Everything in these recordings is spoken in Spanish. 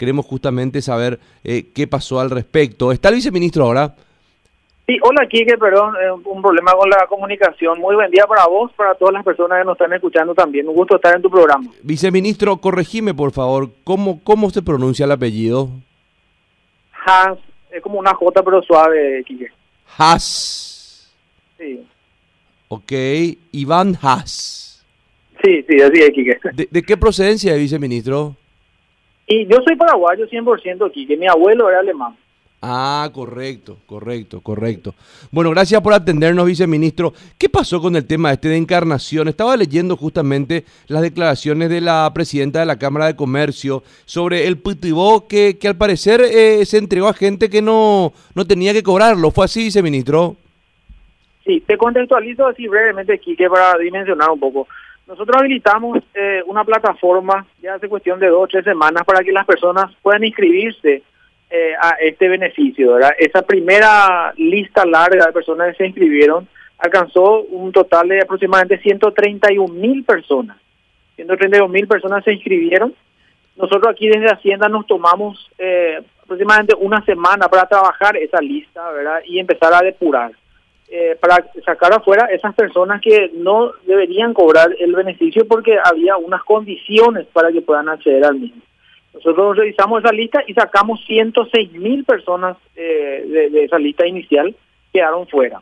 queremos justamente saber eh, qué pasó al respecto. ¿Está el viceministro ahora? Sí, hola Quique, perdón, eh, un problema con la comunicación. Muy buen día para vos, para todas las personas que nos están escuchando también. Un gusto estar en tu programa. Viceministro, corregime por favor, ¿cómo, cómo se pronuncia el apellido? Has, es como una J pero suave, Quique. Has. Sí. Ok, Iván Has. Sí, sí, así es, Quique. ¿De, de qué procedencia es viceministro? Y yo soy paraguayo 100%, Quique. Mi abuelo era alemán. Ah, correcto, correcto, correcto. Bueno, gracias por atendernos, viceministro. ¿Qué pasó con el tema este de encarnación? Estaba leyendo justamente las declaraciones de la presidenta de la Cámara de Comercio sobre el putibó que, que al parecer eh, se entregó a gente que no, no tenía que cobrarlo. ¿Fue así, viceministro? Sí, te contextualizo así brevemente, Quique, para dimensionar un poco. Nosotros habilitamos eh, una plataforma ya hace cuestión de dos o tres semanas para que las personas puedan inscribirse eh, a este beneficio. ¿verdad? Esa primera lista larga de personas que se inscribieron alcanzó un total de aproximadamente 131 mil personas. 131 mil personas se inscribieron. Nosotros aquí desde Hacienda nos tomamos eh, aproximadamente una semana para trabajar esa lista y empezar a depurar. Para sacar afuera esas personas que no deberían cobrar el beneficio porque había unas condiciones para que puedan acceder al mismo. Nosotros revisamos esa lista y sacamos 106 mil personas eh, de, de, esa lista inicial quedaron fuera.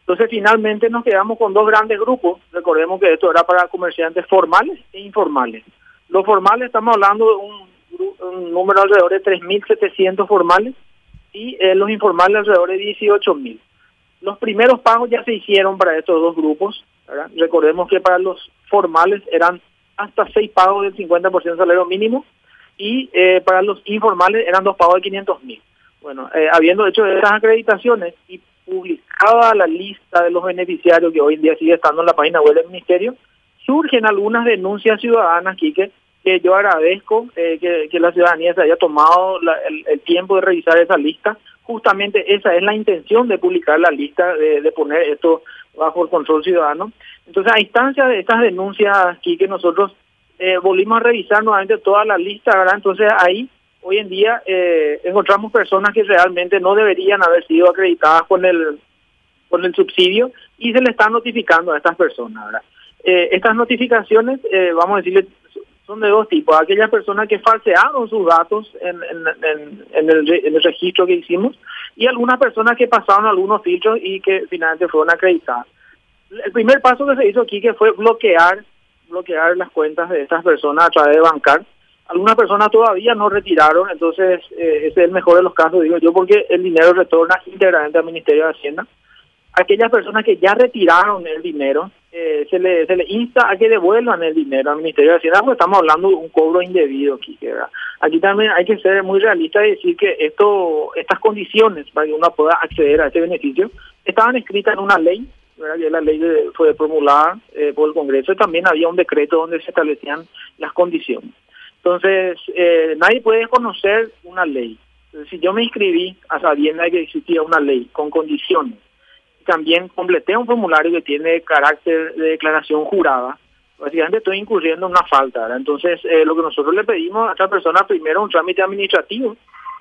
Entonces finalmente nos quedamos con dos grandes grupos. Recordemos que esto era para comerciantes formales e informales. Los formales estamos hablando de un, un número alrededor de 3.700 formales y eh, los informales alrededor de 18.000. Los primeros pagos ya se hicieron para estos dos grupos. Recordemos que para los formales eran hasta seis pagos del 50% del salario mínimo y eh, para los informales eran dos pagos de 500 mil. Bueno, eh, habiendo hecho esas acreditaciones y publicada la lista de los beneficiarios que hoy en día sigue estando en la página web del Ministerio, surgen algunas denuncias ciudadanas, Quique, que yo agradezco eh, que, que, la ciudadanía se haya tomado el, tiempo de revisar esa lista. Justamente esa es la intención de publicar la lista, de, poner esto bajo el control ciudadano. Entonces, a instancia de estas denuncias aquí que nosotros eh, volvimos a revisar nuevamente toda la lista, ¿verdad? Entonces ahí, hoy en día, eh, encontramos personas que realmente no deberían haber sido acreditadas con el, con el subsidio y se le está notificando a estas personas, ¿verdad? Eh, estas notificaciones, vamos a decirle, son de dos tipos. Aquellas personas que falsearon sus datos en, el registro que hicimos y algunas personas que pasaron algunos filtros y que finalmente fueron acreditadas. El primer paso que se hizo aquí que fue bloquear bloquear las cuentas de estas personas a través de bancar. Algunas personas todavía no retiraron, entonces eh, ese es el mejor de los casos, digo yo, porque el dinero retorna íntegramente al Ministerio de Hacienda. Aquellas personas que ya retiraron el dinero, eh, se, le, se le insta a que devuelvan el dinero al Ministerio de Hacienda, porque estamos hablando de un cobro indebido aquí. ¿verdad? Aquí también hay que ser muy realista y decir que esto, estas condiciones para que uno pueda acceder a este beneficio estaban escritas en una ley que la ley de, fue promulgada eh, por el Congreso y también había un decreto donde se establecían las condiciones. Entonces, eh, nadie puede conocer una ley. Si yo me inscribí a sabienda de que existía una ley con condiciones, también completé un formulario que tiene carácter de declaración jurada, básicamente estoy incurriendo en una falta. ¿verdad? Entonces, eh, lo que nosotros le pedimos a esta persona primero un trámite administrativo,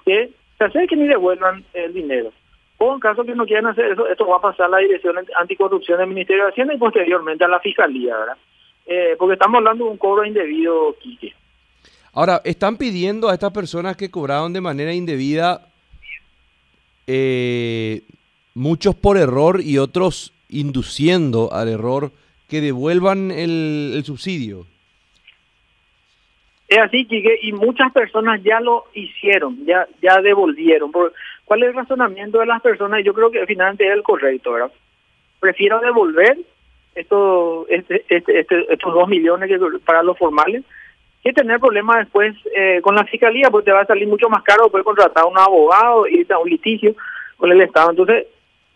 que se acerquen y devuelvan el dinero. O en caso que no quieran hacer eso, esto va a pasar a la Dirección Anticorrupción del Ministerio de Hacienda y posteriormente a la Fiscalía, ¿verdad? Eh, porque estamos hablando de un cobro indebido, Quique. Ahora, están pidiendo a estas personas que cobraron de manera indebida, eh, muchos por error y otros induciendo al error, que devuelvan el, subsidio. Es así, Quique, y muchas personas ya lo hicieron, ya ya devolvieron. ¿Cuál es el razonamiento de las personas? Yo creo que finalmente es el correcto, ¿verdad? Prefiero devolver estos, este, este, este, estos dos millones que para los formales que tener problemas después eh, con la fiscalía, porque te va a salir mucho más caro poder contratar a un abogado y a un litigio con el Estado. Entonces,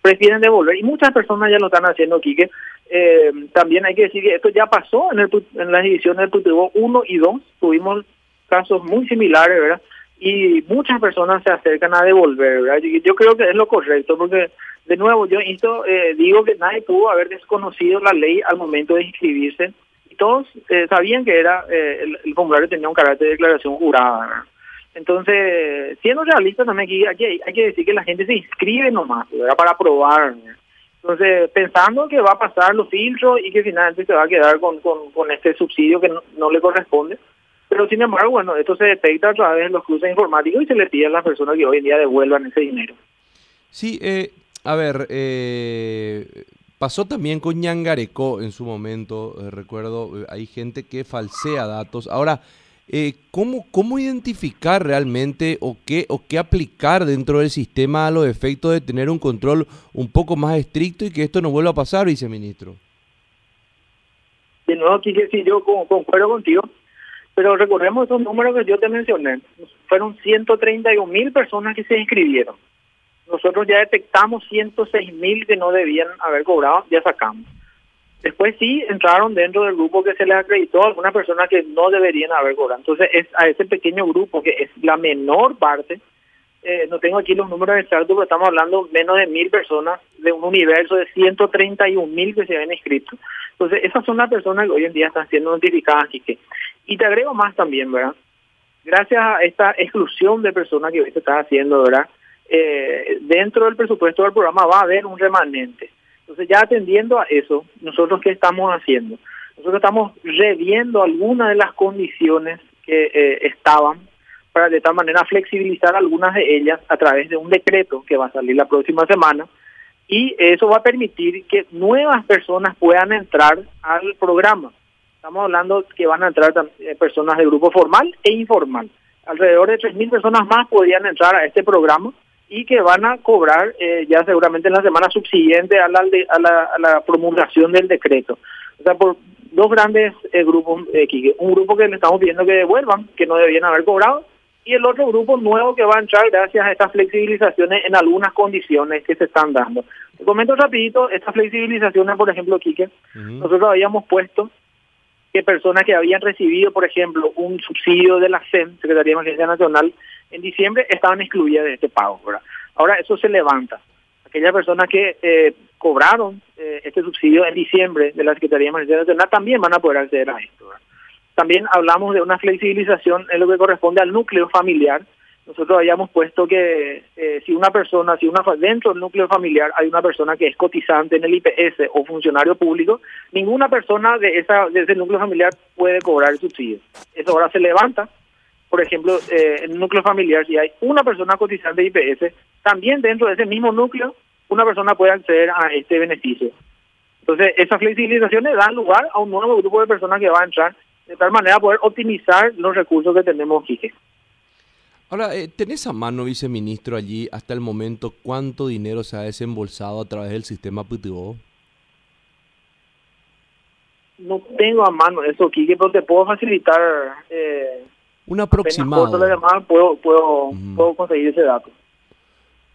prefieren devolver. Y muchas personas ya lo están haciendo, Quique. Eh, también hay que decir que esto ya pasó en, el, en las ediciones del Putebo 1 y 2. Tuvimos casos muy similares, ¿verdad? Y muchas personas se acercan a devolver, ¿verdad? Yo, creo que es lo correcto, porque, de nuevo, yo esto, eh, digo que nadie pudo haber desconocido la ley al momento de inscribirse. Y todos eh, sabían que era eh, el, el, formulario tenía un carácter de declaración jurada. Entonces, siendo realista también aquí, hay, hay que decir que la gente se inscribe nomás. Para probar. Entonces, pensando que va a pasar los filtros y que finalmente se va a quedar con, con, este subsidio que no, le corresponde. Pero sin embargo, bueno, esto se detecta a través de los cruces informáticos y se le pide a las personas que hoy en día devuelvan ese dinero. Sí, eh, a ver, eh, pasó también con Ñangareco en su momento, eh, recuerdo, eh, hay gente que falsea datos. Ahora, eh, ¿cómo, ¿cómo identificar realmente o qué, o qué aplicar dentro del sistema a los efectos de tener un control un poco más estricto y que esto no vuelva a pasar, viceministro? De nuevo, aquí sí, yo concuerdo contigo, pero recordemos esos números que yo te mencioné. Fueron 131 mil personas que se inscribieron. Nosotros ya detectamos 106 mil que no debían haber cobrado, ya sacamos. Después sí entraron dentro del grupo que se les acreditó algunas personas que no deberían haber cobrado. Entonces es a ese pequeño grupo que es la menor parte, eh, no tengo aquí los números exactos, pero estamos hablando menos de mil personas de un universo de 131 mil que se habían inscrito. Entonces esas son las personas que hoy en día están siendo notificadas, que Y te agrego más también, ¿verdad? Gracias a esta exclusión de personas que hoy se está haciendo, ¿verdad? Eh, dentro del presupuesto del programa va a haber un remanente. Entonces, ya atendiendo a eso, nosotros qué estamos haciendo? Nosotros estamos reviendo algunas de las condiciones que eh, estaban para de tal manera flexibilizar algunas de ellas a través de un decreto que va a salir la próxima semana y eso va a permitir que nuevas personas puedan entrar al programa. Estamos hablando que van a entrar eh, personas de grupo formal e informal. Alrededor de 3.000 personas más podrían entrar a este programa y que van a cobrar eh, ya seguramente en la semana subsiguiente a la, a la, a la promulgación del decreto. O sea, por dos grandes eh, grupos, eh, un grupo que le estamos pidiendo que devuelvan, que no debían haber cobrado, y el otro grupo nuevo que va a entrar gracias a estas flexibilizaciones en algunas condiciones que se están dando. Te comento rapidito, estas flexibilizaciones, por ejemplo, Quique, nosotros habíamos puesto que personas que habían recibido, por ejemplo, un subsidio de la CEN, Secretaría de Emergencia Nacional, en diciembre estaban excluidas de este pago. Ahora eso se levanta. Aquellas personas que eh, cobraron eh, este subsidio en diciembre de la Secretaría de Emergencia Nacional también van a poder acceder a esto. También hablamos de una flexibilización en lo que corresponde al núcleo familiar. Nosotros habíamos puesto que eh, si una persona, si una dentro del núcleo familiar hay una persona que es cotizante en el IPS o funcionario público, ninguna persona de esa de ese núcleo familiar puede cobrar el subsidio. Eso ahora se levanta por ejemplo, eh, en un núcleo familiar, si hay una persona cotizante de IPS, también dentro de ese mismo núcleo, una persona puede acceder a este beneficio. Entonces, esas flexibilizaciones dan lugar a un nuevo grupo de personas que va a entrar, de tal manera a poder optimizar los recursos que tenemos aquí. Ahora, eh, ¿tenés a mano, viceministro, allí hasta el momento cuánto dinero se ha desembolsado a través del sistema PTO? No tengo a mano eso, Kike, pero te puedo facilitar eh, un aproximado. puedo, puedo, puedo conseguir ese dato.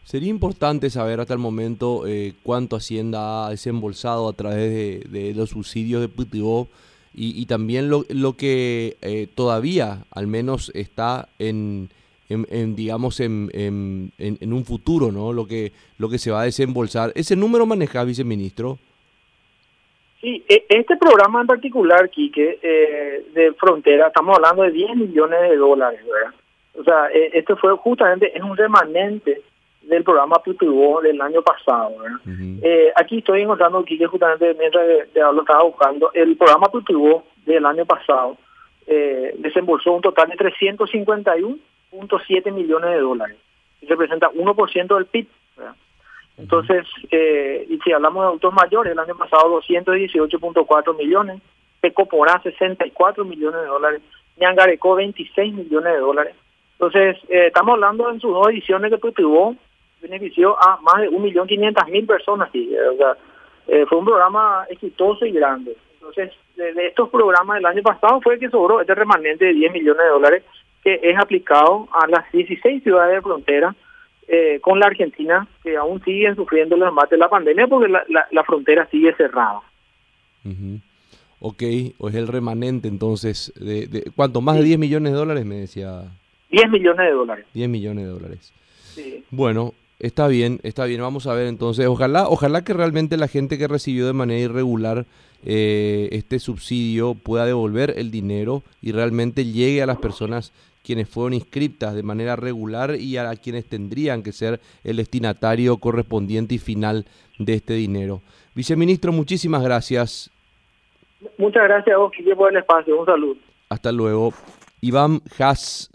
Sería importante saber hasta el momento eh, cuánto Hacienda ha desembolsado a través de, los subsidios de PTO y, y también lo, lo que eh, todavía al menos está en, en, digamos en, en, en, un futuro, ¿no? Lo que, lo que se va a desembolsar. ¿Ese número maneja, viceministro? Sí, e, este programa en particular, Quique, eh, de frontera, estamos hablando de 10 millones de dólares, ¿verdad? O sea, eh, esto fue justamente, es un remanente del programa PUTUBO del año pasado, ¿verdad? eh, aquí estoy encontrando, Quique, justamente mientras te hablo, estaba buscando, el programa PUTUBO del año pasado eh, desembolsó un total de 351.7 millones de dólares, representa 1% del PIB. Entonces, eh, y si hablamos de adultos mayores, el año pasado 218.4 millones, Pecoporá 64 millones de dólares, Ñangareco 26 millones de dólares. Entonces, eh, estamos hablando en sus dos ediciones que tuvo benefició a más de 1.500.000 personas. Y, o sea, eh, fue un programa exitoso y grande. Entonces, de, de, estos programas del año pasado fue que sobró este remanente de 10 millones de dólares que es aplicado a las 16 ciudades de frontera eh, con la Argentina, que aún siguen sufriendo los embates de la pandemia porque la, la, frontera sigue cerrada. Ok, o es el remanente entonces, de, de ¿cuánto? ¿Más de 10 millones de dólares me decía? 10 millones de dólares. 10 millones de dólares. Sí. Bueno, está bien, está bien, vamos a ver entonces, ojalá, ojalá que realmente la gente que recibió de manera irregular eh, este subsidio pueda devolver el dinero y realmente llegue a las personas quienes fueron inscriptas de manera regular y a quienes tendrían que ser el destinatario correspondiente y final de este dinero. Viceministro, muchísimas gracias. Muchas gracias a vos, Quique, por el espacio. Un saludo. Hasta luego. Iván Haas